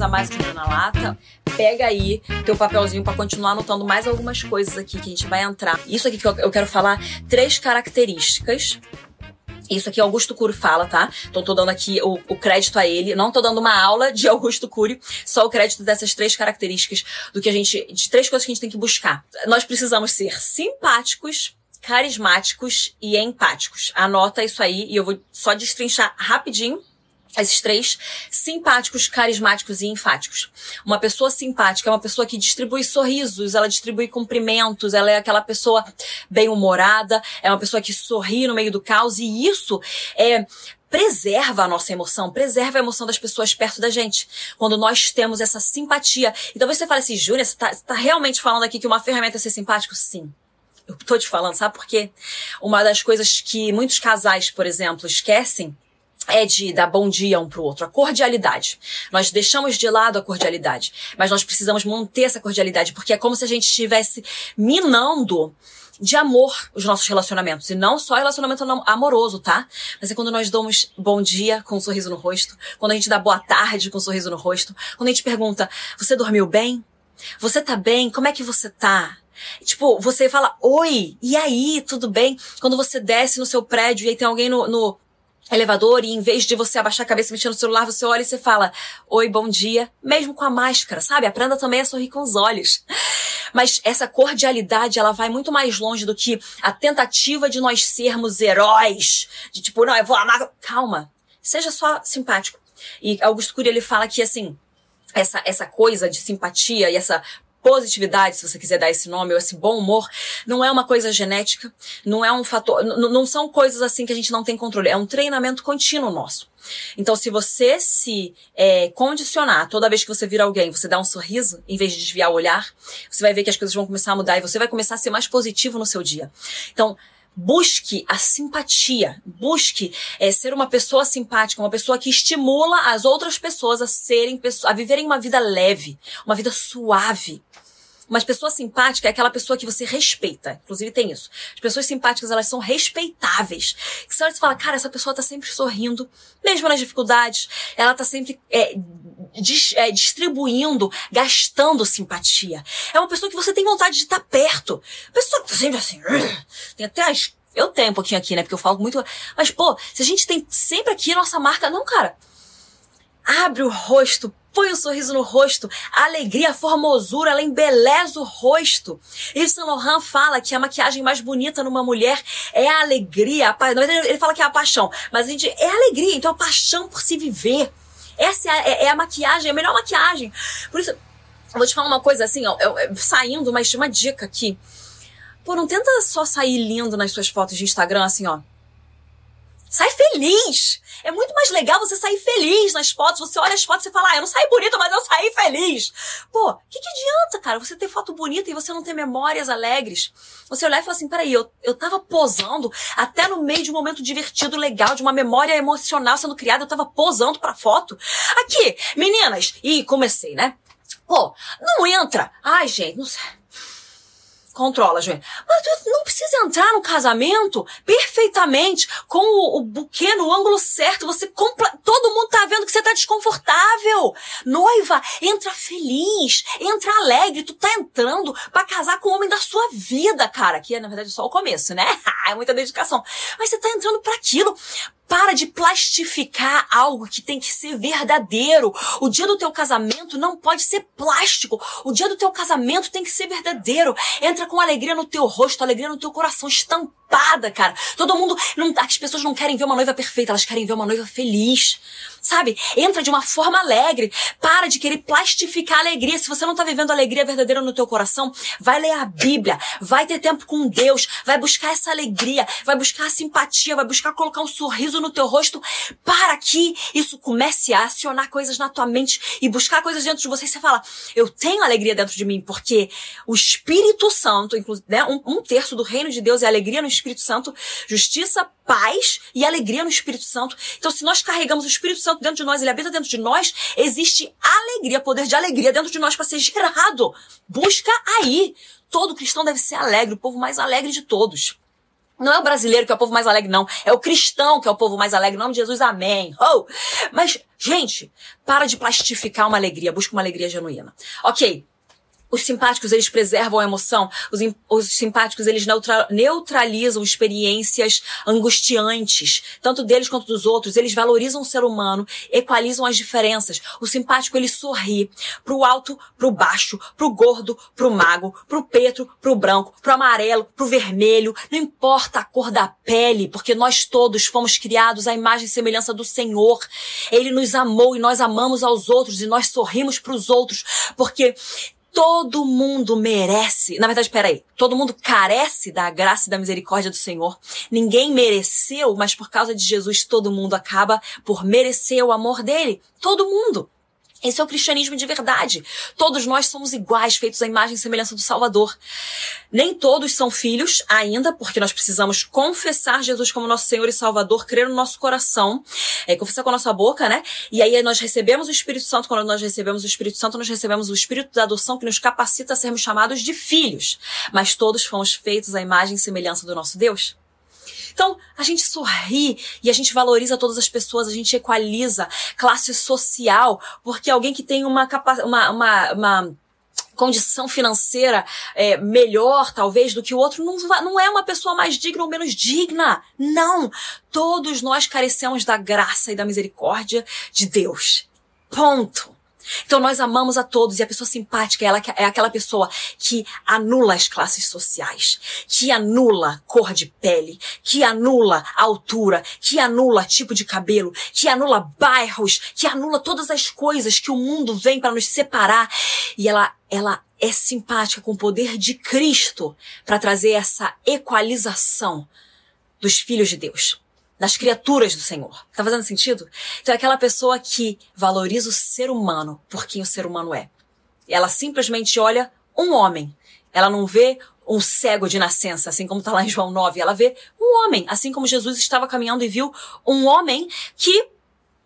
a mais um na lata. Pega aí teu papelzinho para continuar anotando mais algumas coisas aqui que a gente vai entrar. Isso aqui que eu quero falar, três características isso aqui Augusto Cury fala, tá? Então tô dando aqui o, o, crédito a ele. Não tô dando uma aula de Augusto Cury, só o crédito dessas três características do que a gente, de três coisas que a gente tem que buscar. Nós precisamos ser simpáticos, carismáticos e empáticos. Anota isso aí e eu vou só destrinchar rapidinho esses três, simpáticos, carismáticos e enfáticos. Uma pessoa simpática é uma pessoa que distribui sorrisos, ela distribui cumprimentos, ela é aquela pessoa bem-humorada, é uma pessoa que sorri no meio do caos e isso é preserva a nossa emoção, preserva a emoção das pessoas perto da gente. Quando nós temos essa simpatia. E talvez você fale assim, Júlia, você tá, você tá realmente falando aqui que uma ferramenta é ser simpático? Sim. Eu tô te falando, sabe por quê? Uma das coisas que muitos casais, por exemplo, esquecem é de dar bom dia um pro outro, a cordialidade. Nós deixamos de lado a cordialidade, mas nós precisamos manter essa cordialidade, porque é como se a gente estivesse minando de amor os nossos relacionamentos. E não só relacionamento amoroso, tá? Mas é quando nós damos bom dia com um sorriso no rosto, quando a gente dá boa tarde com um sorriso no rosto, quando a gente pergunta, você dormiu bem? Você tá bem? Como é que você tá? Tipo, você fala, oi, e aí, tudo bem? Quando você desce no seu prédio e aí tem alguém no, no elevador e em vez de você abaixar a cabeça mexendo no celular, você olha e você fala, oi, bom dia, mesmo com a máscara, sabe? Aprenda também a sorrir com os olhos. Mas essa cordialidade, ela vai muito mais longe do que a tentativa de nós sermos heróis, de tipo, não, eu vou amar. Calma, seja só simpático. E Augusto Cury, ele fala que, assim, essa, essa coisa de simpatia e essa positividade, se você quiser dar esse nome, ou esse bom humor, não é uma coisa genética, não é um fator, não são coisas assim que a gente não tem controle, é um treinamento contínuo nosso. Então, se você se é, condicionar toda vez que você vira alguém, você dá um sorriso, em vez de desviar o olhar, você vai ver que as coisas vão começar a mudar e você vai começar a ser mais positivo no seu dia. Então, busque a simpatia, busque é, ser uma pessoa simpática, uma pessoa que estimula as outras pessoas a serem, a viverem uma vida leve, uma vida suave. Uma pessoa simpática é aquela pessoa que você respeita. Inclusive tem isso. As pessoas simpáticas, elas são respeitáveis. Que você olha e fala, cara, essa pessoa tá sempre sorrindo, mesmo nas dificuldades. Ela tá sempre é, dis, é, distribuindo, gastando simpatia. É uma pessoa que você tem vontade de estar tá perto. Pessoa que tá sempre assim, tem até as eu tenho um pouquinho aqui, né? Porque eu falo muito. Mas, pô, se a gente tem sempre aqui a nossa marca. Não, cara. Abre o rosto, põe um sorriso no rosto. A alegria, a formosura, ela embeleza o rosto. Yves Saint Laurent fala que a maquiagem mais bonita numa mulher é a alegria. A. Ele fala que é a paixão, mas a gente é a alegria, então a paixão por se viver. Essa é a, é, é a maquiagem, é a melhor maquiagem. Por isso, eu vou te falar uma coisa assim, ó, eu, saindo, mas uma dica aqui. Pô, não tenta só sair lindo nas suas fotos de Instagram assim, ó. Sai feliz! É muito mais legal você sair feliz nas fotos. Você olha as fotos e fala, ah, eu não saí bonita, mas eu saí feliz. Pô, o que, que adianta, cara? Você ter foto bonita e você não ter memórias alegres. Você olhar e falar assim, peraí, eu, eu tava posando até no meio de um momento divertido, legal, de uma memória emocional sendo criada, eu tava posando pra foto. Aqui, meninas, e comecei, né? Pô, não entra. Ai, gente, não sei. Controla, Joelho. Mas não precisa entrar no casamento perfeitamente com o, o buquê no ângulo certo. Você compra. Todo mundo tá vendo que você tá desconfortável. Noiva, entra feliz, entra alegre. Tu tá entrando para casar com o homem da sua vida, cara. Que é, na verdade, só o começo, né? é muita dedicação. Mas você tá entrando para aquilo. Para de plastificar algo que tem que ser verdadeiro. O dia do teu casamento não pode ser plástico. O dia do teu casamento tem que ser verdadeiro. Entra com alegria no teu rosto, alegria no teu coração, estampada, cara. Todo mundo, não, as pessoas não querem ver uma noiva perfeita, elas querem ver uma noiva feliz. Sabe? Entra de uma forma alegre. Para de querer plastificar a alegria. Se você não tá vivendo a alegria verdadeira no teu coração, vai ler a Bíblia, vai ter tempo com Deus, vai buscar essa alegria, vai buscar a simpatia, vai buscar colocar um sorriso no teu rosto para que isso comece a acionar coisas na tua mente e buscar coisas dentro de você. E você fala, eu tenho alegria dentro de mim, porque o Espírito Santo, né, um, um terço do reino de Deus é alegria no Espírito Santo, justiça, paz e alegria no Espírito Santo. Então, se nós carregamos o Espírito Santo dentro de nós, ele habita dentro de nós, existe alegria, poder de alegria dentro de nós para ser gerado. Busca aí. Todo cristão deve ser alegre, o povo mais alegre de todos. Não é o brasileiro que é o povo mais alegre, não. É o cristão que é o povo mais alegre. Em nome de Jesus, amém. Oh! Mas, gente, para de plastificar uma alegria. Busca uma alegria genuína. Ok. Os simpáticos, eles preservam a emoção. Os, os simpáticos, eles neutra, neutralizam experiências angustiantes, tanto deles quanto dos outros. Eles valorizam o ser humano, equalizam as diferenças. O simpático, ele sorri pro alto, pro baixo, pro gordo, pro mago, pro preto, pro branco, pro amarelo, pro vermelho. Não importa a cor da pele, porque nós todos fomos criados à imagem e semelhança do Senhor. Ele nos amou e nós amamos aos outros e nós sorrimos pros outros, porque todo mundo merece. Na verdade, peraí. Todo mundo carece da graça e da misericórdia do Senhor. Ninguém mereceu, mas por causa de Jesus, todo mundo acaba por merecer o amor dele. Todo mundo. Esse é o cristianismo de verdade. Todos nós somos iguais, feitos à imagem e semelhança do Salvador. Nem todos são filhos ainda, porque nós precisamos confessar Jesus como nosso Senhor e Salvador, crer no nosso coração, é, confessar com a nossa boca, né? E aí nós recebemos o Espírito Santo. Quando nós recebemos o Espírito Santo, nós recebemos o Espírito da adoção que nos capacita a sermos chamados de filhos. Mas todos fomos feitos à imagem e semelhança do nosso Deus. Então, a gente sorri e a gente valoriza todas as pessoas, a gente equaliza classe social, porque alguém que tem uma, uma, uma, uma condição financeira é, melhor, talvez, do que o outro, não, não é uma pessoa mais digna ou menos digna. Não! Todos nós carecemos da graça e da misericórdia de Deus. Ponto. Então nós amamos a todos e a pessoa simpática ela é aquela pessoa que anula as classes sociais, que anula cor de pele, que anula altura, que anula tipo de cabelo, que anula bairros, que anula todas as coisas que o mundo vem para nos separar. E ela ela é simpática com o poder de Cristo para trazer essa equalização dos filhos de Deus das criaturas do Senhor. Tá fazendo sentido? Então é aquela pessoa que valoriza o ser humano por quem o ser humano é. Ela simplesmente olha um homem. Ela não vê um cego de nascença, assim como está lá em João 9. Ela vê um homem, assim como Jesus estava caminhando e viu um homem que,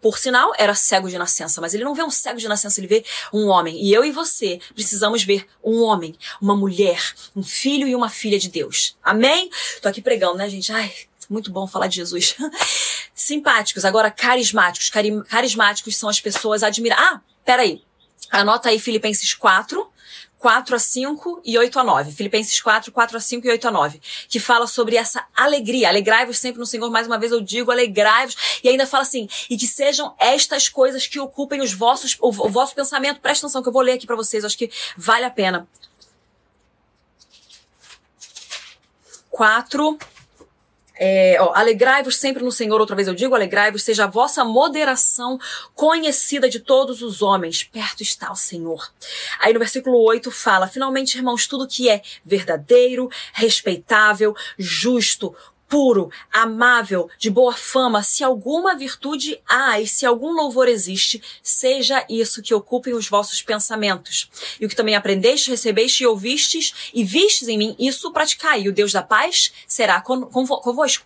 por sinal, era cego de nascença, mas ele não vê um cego de nascença, ele vê um homem. E eu e você precisamos ver um homem, uma mulher, um filho e uma filha de Deus. Amém? Tô aqui pregando, né, gente? Ai, muito bom falar de Jesus. Simpáticos, agora carismáticos. Cari carismáticos são as pessoas admiradas. Ah, peraí. Anota aí Filipenses 4, 4 a 5 e 8 a 9. Filipenses 4, 4 a 5 e 8 a 9. Que fala sobre essa alegria. Alegrai-vos sempre no Senhor. Mais uma vez eu digo, alegrai-vos. E ainda fala assim, e que sejam estas coisas que ocupem os vossos, o, o vosso pensamento. Presta atenção que eu vou ler aqui para vocês. Acho que vale a pena. 4, é, alegrai-vos sempre no Senhor, outra vez eu digo, alegrai-vos, seja a vossa moderação conhecida de todos os homens, perto está o Senhor. Aí no versículo 8 fala, finalmente, irmãos, tudo que é verdadeiro, respeitável, justo, puro, amável, de boa fama, se alguma virtude há e se algum louvor existe, seja isso que ocupem os vossos pensamentos. E o que também aprendeste, recebeste e ouvistes e vistes em mim, isso praticai, e o Deus da paz será convosco.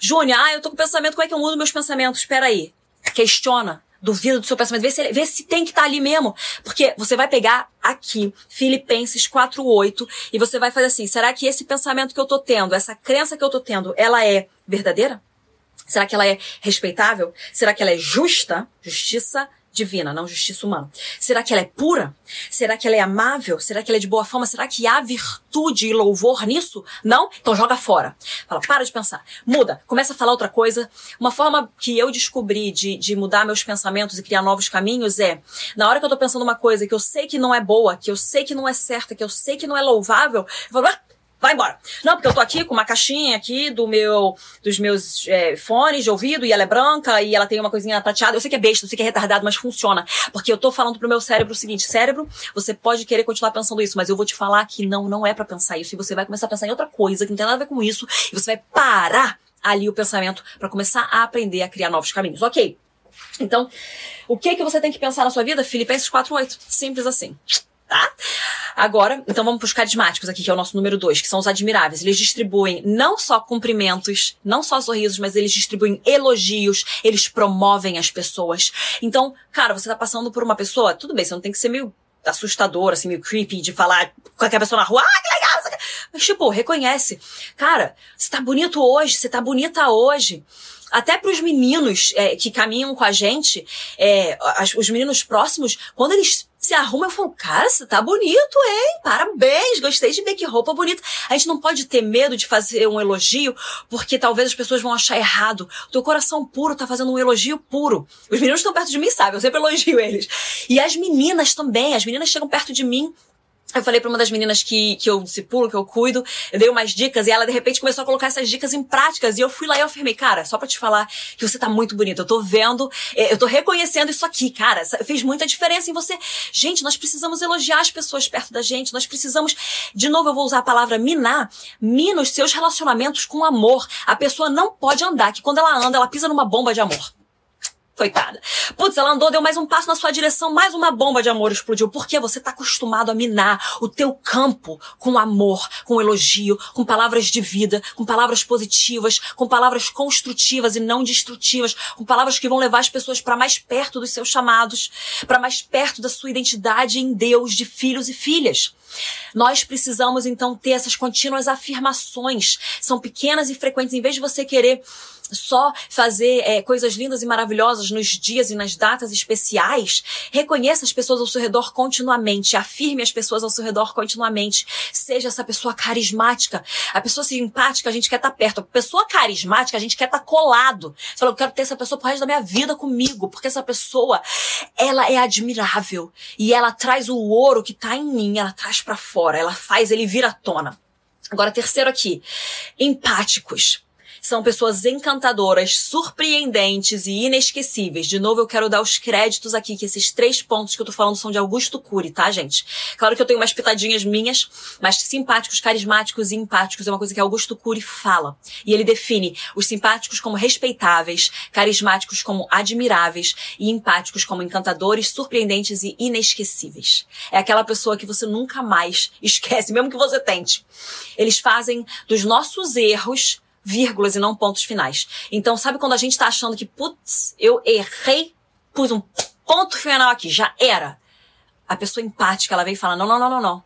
Júnior, ah, eu tô com pensamento, como é que eu mudo meus pensamentos? Espera aí. Questiona duvida do seu pensamento, vê se, vê se tem que estar tá ali mesmo. Porque você vai pegar aqui, Filipenses 4.8, e você vai fazer assim, será que esse pensamento que eu tô tendo, essa crença que eu tô tendo, ela é verdadeira? Será que ela é respeitável? Será que ela é justa? Justiça divina, não justiça humana. Será que ela é pura? Será que ela é amável? Será que ela é de boa fama? Será que há virtude e louvor nisso? Não? Então joga fora. Fala, para de pensar. Muda. Começa a falar outra coisa. Uma forma que eu descobri de, de mudar meus pensamentos e criar novos caminhos é, na hora que eu tô pensando uma coisa que eu sei que não é boa, que eu sei que não é certa, que eu sei que não é louvável, eu falo, ah, vai embora. Não, porque eu tô aqui com uma caixinha aqui do meu, dos meus é, fones de ouvido e ela é branca e ela tem uma coisinha prateada. Eu sei que é besta, eu sei que é retardado, mas funciona. Porque eu tô falando pro meu cérebro o seguinte, cérebro, você pode querer continuar pensando isso, mas eu vou te falar que não, não é para pensar isso. E você vai começar a pensar em outra coisa que não tem nada a ver com isso. E você vai parar ali o pensamento para começar a aprender a criar novos caminhos. Ok. Então, o que que você tem que pensar na sua vida? Filipenses 4.8. Simples assim tá? Agora, então vamos para os carismáticos aqui, que é o nosso número dois, que são os admiráveis. Eles distribuem não só cumprimentos, não só sorrisos, mas eles distribuem elogios, eles promovem as pessoas. Então, cara, você tá passando por uma pessoa, tudo bem, você não tem que ser meio assustador, assim, meio creepy de falar com aquela pessoa na rua, ah, que legal! Mas, tipo, reconhece. Cara, você tá bonito hoje, você tá bonita hoje até para os meninos é, que caminham com a gente, é, as, os meninos próximos, quando eles se arrumam, eu falo, cara, você tá bonito, hein? Parabéns, gostei de ver que roupa bonita. A gente não pode ter medo de fazer um elogio, porque talvez as pessoas vão achar errado. O teu coração puro tá fazendo um elogio puro. Os meninos estão perto de mim, sabe? Eu sempre elogio eles. E as meninas também, as meninas chegam perto de mim eu falei para uma das meninas que, que eu discipulo, que eu cuido, eu dei umas dicas e ela de repente começou a colocar essas dicas em práticas. E eu fui lá e eu afirmei, cara, só para te falar que você tá muito bonita. Eu tô vendo, é, eu tô reconhecendo isso aqui, cara. Fez muita diferença em você. Gente, nós precisamos elogiar as pessoas perto da gente. Nós precisamos, de novo, eu vou usar a palavra minar. Mina os seus relacionamentos com amor. A pessoa não pode andar, que quando ela anda, ela pisa numa bomba de amor. Coitada. Putz, ela andou, deu mais um passo na sua direção, mais uma bomba de amor explodiu. Porque você tá acostumado a minar o teu campo com amor, com elogio, com palavras de vida, com palavras positivas, com palavras construtivas e não destrutivas, com palavras que vão levar as pessoas para mais perto dos seus chamados, para mais perto da sua identidade em Deus de filhos e filhas. Nós precisamos então ter essas contínuas afirmações. São pequenas e frequentes. Em vez de você querer só fazer é, coisas lindas e maravilosas nos dias e nas datas especiais. Reconheça as pessoas ao seu redor continuamente. Afirme as pessoas ao seu redor continuamente. Seja essa pessoa carismática. A pessoa simpática, a gente quer estar tá perto. A pessoa carismática, a gente quer estar tá colado. Você fala, eu quero ter essa pessoa pro resto da minha vida comigo, porque essa pessoa, ela é admirável. E ela traz o ouro que tá em mim, ela traz para fora. Ela faz ele vir à tona. Agora, terceiro aqui. Empáticos. São pessoas encantadoras, surpreendentes e inesquecíveis. De novo, eu quero dar os créditos aqui, que esses três pontos que eu tô falando são de Augusto Cury, tá, gente? Claro que eu tenho umas pitadinhas minhas, mas simpáticos, carismáticos e empáticos é uma coisa que Augusto Cury fala. E ele define os simpáticos como respeitáveis, carismáticos como admiráveis e empáticos como encantadores, surpreendentes e inesquecíveis. É aquela pessoa que você nunca mais esquece, mesmo que você tente. Eles fazem dos nossos erros vírgulas e não pontos finais. Então, sabe quando a gente tá achando que, putz, eu errei, pus um ponto final aqui, já era. A pessoa empática, ela vem e fala, não, não, não, não, não.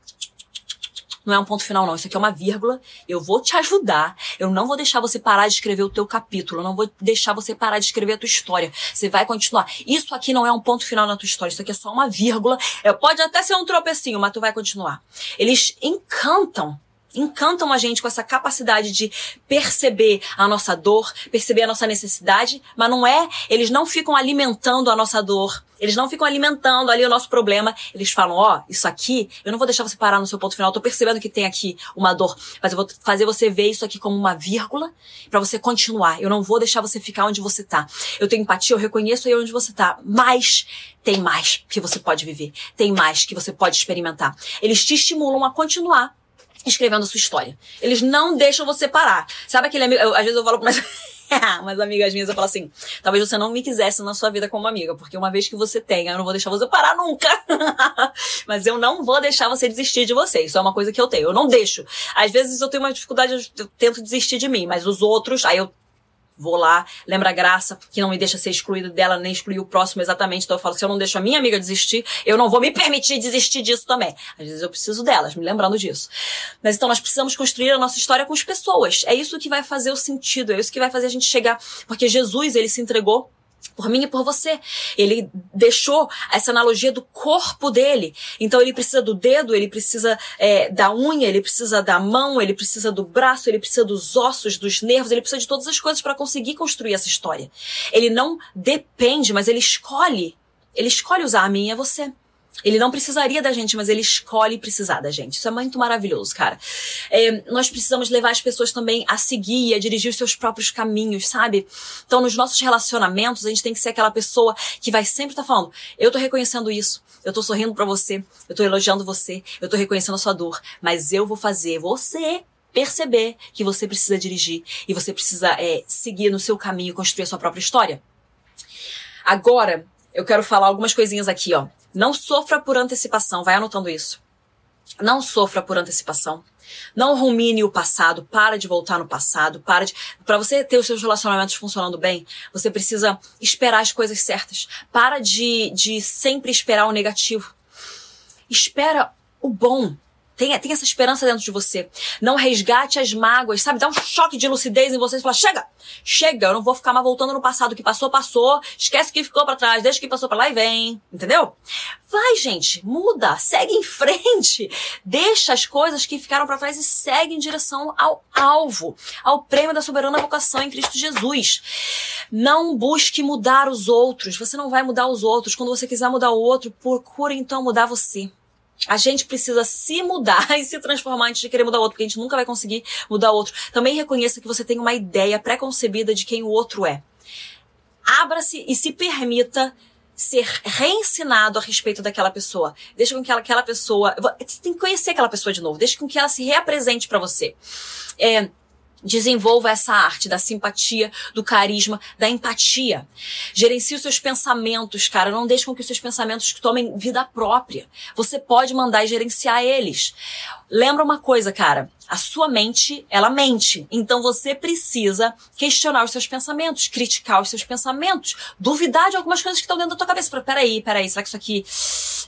Não é um ponto final, não. Isso aqui é uma vírgula. Eu vou te ajudar. Eu não vou deixar você parar de escrever o teu capítulo. Eu não vou deixar você parar de escrever a tua história. Você vai continuar. Isso aqui não é um ponto final na tua história. Isso aqui é só uma vírgula. Pode até ser um tropecinho, mas tu vai continuar. Eles encantam encantam a gente com essa capacidade de perceber a nossa dor, perceber a nossa necessidade, mas não é, eles não ficam alimentando a nossa dor. Eles não ficam alimentando ali o nosso problema. Eles falam, ó, oh, isso aqui, eu não vou deixar você parar no seu ponto final. Eu tô percebendo que tem aqui uma dor, mas eu vou fazer você ver isso aqui como uma vírgula para você continuar. Eu não vou deixar você ficar onde você tá. Eu tenho empatia, eu reconheço aí onde você tá, mas tem mais que você pode viver. Tem mais que você pode experimentar. Eles te estimulam a continuar escrevendo a sua história. Eles não deixam você parar. Sabe aquele amigo, eu, às vezes eu falo com umas, amigas minhas, eu falo assim, talvez você não me quisesse na sua vida como amiga, porque uma vez que você tem, eu não vou deixar você parar nunca. Mas eu não vou deixar você desistir de você. Isso é uma coisa que eu tenho. Eu não deixo. Às vezes eu tenho uma dificuldade, eu tento desistir de mim, mas os outros, aí eu vou lá, lembra a graça, que não me deixa ser excluído dela, nem excluir o próximo exatamente. Então eu falo, se eu não deixo a minha amiga desistir, eu não vou me permitir desistir disso também. Às vezes eu preciso delas, me lembrando disso. Mas então nós precisamos construir a nossa história com as pessoas. É isso que vai fazer o sentido, é isso que vai fazer a gente chegar. Porque Jesus, ele se entregou por mim e por você. Ele deixou essa analogia do corpo dele. Então ele precisa do dedo, ele precisa é, da unha, ele precisa da mão, ele precisa do braço, ele precisa dos ossos, dos nervos, ele precisa de todas as coisas para conseguir construir essa história. Ele não depende, mas ele escolhe. Ele escolhe usar a mim e a você. Ele não precisaria da gente, mas ele escolhe precisar da gente. Isso é muito maravilhoso, cara. É, nós precisamos levar as pessoas também a seguir, a dirigir os seus próprios caminhos, sabe? Então, nos nossos relacionamentos, a gente tem que ser aquela pessoa que vai sempre estar tá falando: eu tô reconhecendo isso, eu tô sorrindo para você, eu tô elogiando você, eu tô reconhecendo a sua dor, mas eu vou fazer você perceber que você precisa dirigir e você precisa é, seguir no seu caminho, construir a sua própria história. Agora, eu quero falar algumas coisinhas aqui, ó. Não sofra por antecipação, vai anotando isso. Não sofra por antecipação. Não rumine o passado, para de voltar no passado, para de. Para você ter os seus relacionamentos funcionando bem, você precisa esperar as coisas certas. Para de, de sempre esperar o negativo. Espera o bom. Tenha, tenha essa esperança dentro de você. Não resgate as mágoas, sabe? Dá um choque de lucidez em você e fala: chega! Chega, eu não vou ficar mais voltando no passado. O que passou, passou. Esquece o que ficou para trás, deixa o que passou para lá e vem. Entendeu? Vai, gente, muda, segue em frente. Deixa as coisas que ficaram para trás e segue em direção ao alvo, ao prêmio da soberana vocação em Cristo Jesus. Não busque mudar os outros. Você não vai mudar os outros. Quando você quiser mudar o outro, procure então mudar você. A gente precisa se mudar e se transformar antes de querer mudar o outro, porque a gente nunca vai conseguir mudar o outro. Também reconheça que você tem uma ideia pré-concebida de quem o outro é. Abra-se e se permita ser reensinado a respeito daquela pessoa. Deixa com que ela, aquela pessoa. Você tem que conhecer aquela pessoa de novo. Deixa com que ela se reapresente para você. É, Desenvolva essa arte da simpatia, do carisma, da empatia. Gerencie os seus pensamentos, cara. Não deixe com que os seus pensamentos tomem vida própria. Você pode mandar e gerenciar eles. Lembra uma coisa, cara. A sua mente, ela mente. Então você precisa questionar os seus pensamentos, criticar os seus pensamentos, duvidar de algumas coisas que estão dentro da tua cabeça. Peraí, peraí, será que isso aqui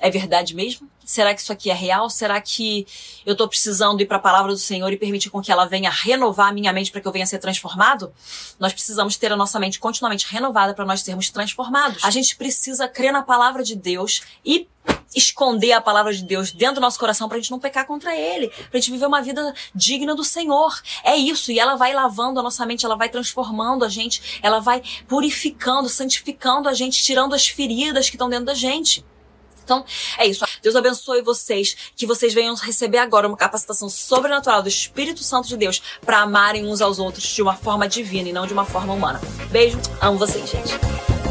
é verdade mesmo? Será que isso aqui é real? Será que eu tô precisando ir para a palavra do Senhor e permitir com que ela venha renovar a minha mente para que eu venha ser transformado? Nós precisamos ter a nossa mente continuamente renovada para nós sermos transformados. A gente precisa crer na palavra de Deus e esconder a palavra de Deus dentro do nosso coração pra gente não pecar contra ele, pra gente viver uma vida digna do Senhor. É isso, e ela vai lavando a nossa mente, ela vai transformando a gente, ela vai purificando, santificando a gente, tirando as feridas que estão dentro da gente. Então, é isso. Deus abençoe vocês, que vocês venham receber agora uma capacitação sobrenatural do Espírito Santo de Deus para amarem uns aos outros de uma forma divina e não de uma forma humana. Beijo, amo vocês, gente.